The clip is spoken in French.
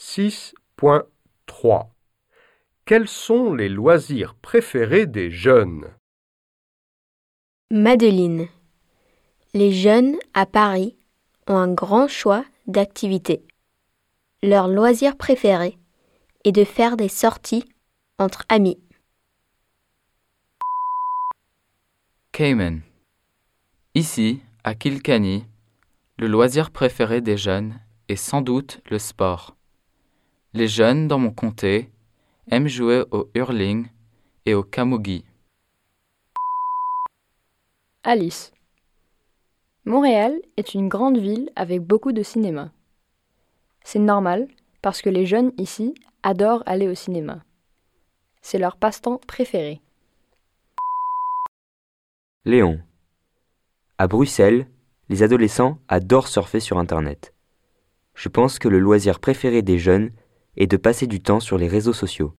6.3 Quels sont les loisirs préférés des jeunes? Madeline. Les jeunes à Paris ont un grand choix d'activités. Leur loisir préféré est de faire des sorties entre amis. Cayman. Ici, à Kilkenny, le loisir préféré des jeunes est sans doute le sport. Les jeunes dans mon comté aiment jouer au hurling et au camogie. Alice. Montréal est une grande ville avec beaucoup de cinéma. C'est normal parce que les jeunes ici adorent aller au cinéma. C'est leur passe-temps préféré. Léon. À Bruxelles, les adolescents adorent surfer sur Internet. Je pense que le loisir préféré des jeunes est de passer du temps sur les réseaux sociaux.